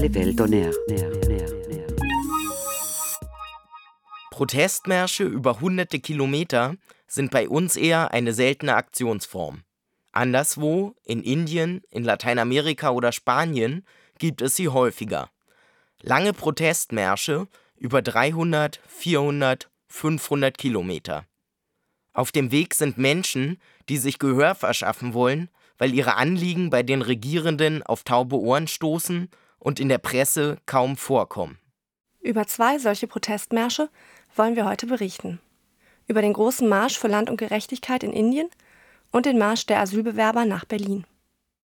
Welt on Air. Protestmärsche über hunderte Kilometer sind bei uns eher eine seltene Aktionsform. Anderswo, in Indien, in Lateinamerika oder Spanien, gibt es sie häufiger. Lange Protestmärsche über 300, 400, 500 Kilometer. Auf dem Weg sind Menschen, die sich Gehör verschaffen wollen, weil ihre Anliegen bei den Regierenden auf taube Ohren stoßen und in der Presse kaum vorkommen. Über zwei solche Protestmärsche wollen wir heute berichten. Über den großen Marsch für Land und Gerechtigkeit in Indien und den Marsch der Asylbewerber nach Berlin.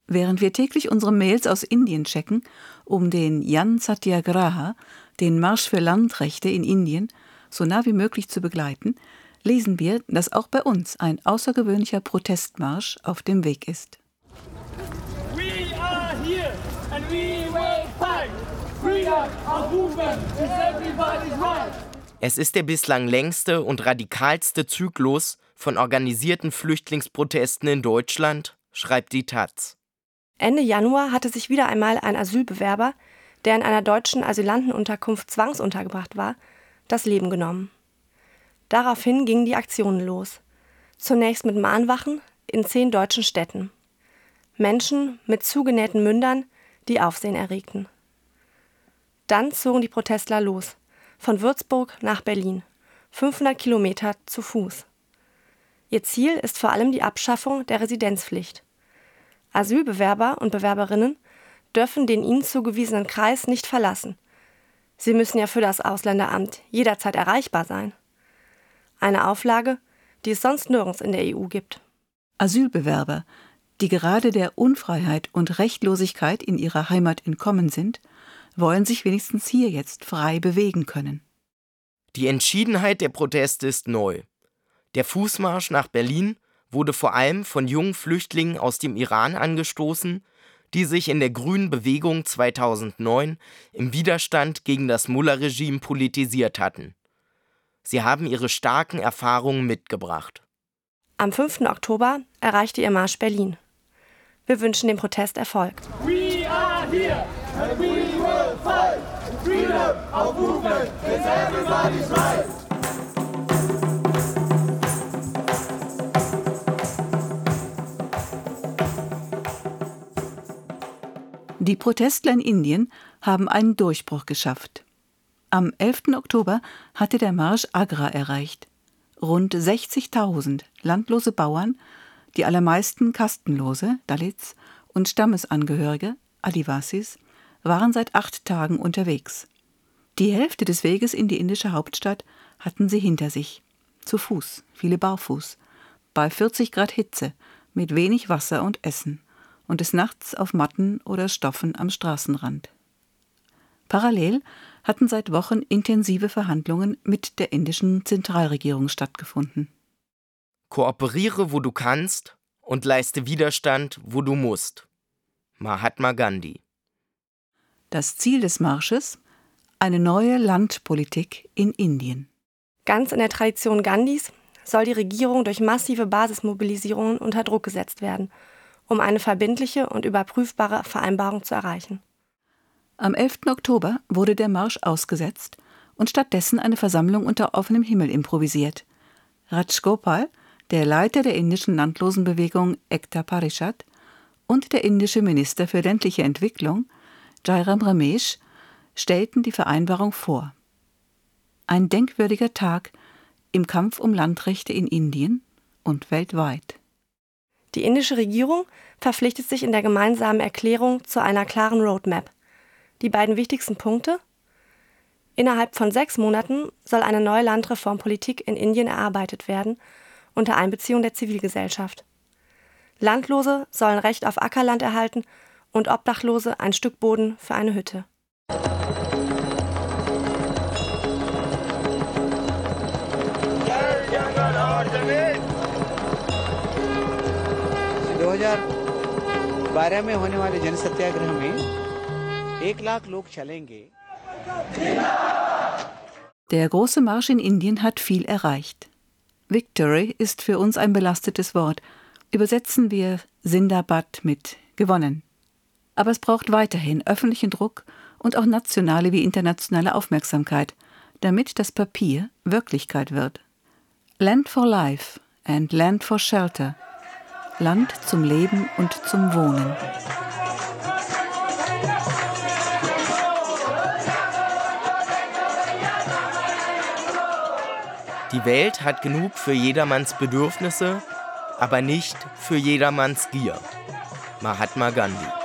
Während wir täglich unsere Mails aus Indien checken, um den Jan Satyagraha, den Marsch für Landrechte in Indien, so nah wie möglich zu begleiten, lesen wir, dass auch bei uns ein außergewöhnlicher Protestmarsch auf dem Weg ist. We are here and we will fight. Freedom of movement is everybody's right. Es ist der bislang längste und radikalste Zyklus von organisierten Flüchtlingsprotesten in Deutschland, schreibt die Taz. Ende Januar hatte sich wieder einmal ein Asylbewerber, der in einer deutschen Asylantenunterkunft zwangsuntergebracht war, das Leben genommen. Daraufhin gingen die Aktionen los. Zunächst mit Mahnwachen in zehn deutschen Städten. Menschen mit zugenähten Mündern, die Aufsehen erregten. Dann zogen die Protestler los, von Würzburg nach Berlin, 500 Kilometer zu Fuß. Ihr Ziel ist vor allem die Abschaffung der Residenzpflicht. Asylbewerber und Bewerberinnen dürfen den ihnen zugewiesenen Kreis nicht verlassen. Sie müssen ja für das Ausländeramt jederzeit erreichbar sein. Eine Auflage, die es sonst nirgends in der EU gibt. Asylbewerber, die gerade der Unfreiheit und Rechtlosigkeit in ihrer Heimat entkommen sind, wollen sich wenigstens hier jetzt frei bewegen können. Die Entschiedenheit der Proteste ist neu. Der Fußmarsch nach Berlin wurde vor allem von jungen Flüchtlingen aus dem Iran angestoßen, die sich in der Grünen Bewegung 2009 im Widerstand gegen das Mullah-Regime politisiert hatten. Sie haben ihre starken Erfahrungen mitgebracht. Am 5. Oktober erreichte ihr Marsch Berlin. Wir wünschen dem Protest Erfolg. We are here we will fight. Freedom of movement is everybody's right. Die Protestler in Indien haben einen Durchbruch geschafft. Am 11. Oktober hatte der Marsch Agra erreicht. Rund 60.000 landlose Bauern, die allermeisten Kastenlose, Dalits, und Stammesangehörige, Adivasis, waren seit acht Tagen unterwegs. Die Hälfte des Weges in die indische Hauptstadt hatten sie hinter sich. Zu Fuß, viele barfuß, bei 40 Grad Hitze, mit wenig Wasser und Essen und des Nachts auf Matten oder Stoffen am Straßenrand. Parallel hatten seit Wochen intensive Verhandlungen mit der indischen Zentralregierung stattgefunden. Kooperiere, wo du kannst und leiste Widerstand, wo du musst. Mahatma Gandhi. Das Ziel des Marsches? Eine neue Landpolitik in Indien. Ganz in der Tradition Gandhis soll die Regierung durch massive Basismobilisierungen unter Druck gesetzt werden, um eine verbindliche und überprüfbare Vereinbarung zu erreichen. Am 11. Oktober wurde der Marsch ausgesetzt und stattdessen eine Versammlung unter offenem Himmel improvisiert. Rajgopal, der Leiter der indischen Landlosenbewegung Ekta Parishad, und der indische Minister für ländliche Entwicklung, Jairam Ramesh, stellten die Vereinbarung vor. Ein denkwürdiger Tag im Kampf um Landrechte in Indien und weltweit. Die indische Regierung verpflichtet sich in der gemeinsamen Erklärung zu einer klaren Roadmap die beiden wichtigsten Punkte? Innerhalb von sechs Monaten soll eine neue Landreformpolitik in Indien erarbeitet werden, unter Einbeziehung der Zivilgesellschaft. Landlose sollen Recht auf Ackerland erhalten und Obdachlose ein Stück Boden für eine Hütte. Der große Marsch in Indien hat viel erreicht. Victory ist für uns ein belastetes Wort. Übersetzen wir Sindabad mit gewonnen. Aber es braucht weiterhin öffentlichen Druck und auch nationale wie internationale Aufmerksamkeit, damit das Papier Wirklichkeit wird. Land for Life and Land for Shelter. Land zum Leben und zum Wohnen. Die Welt hat genug für jedermanns Bedürfnisse, aber nicht für jedermanns Gier. Mahatma Gandhi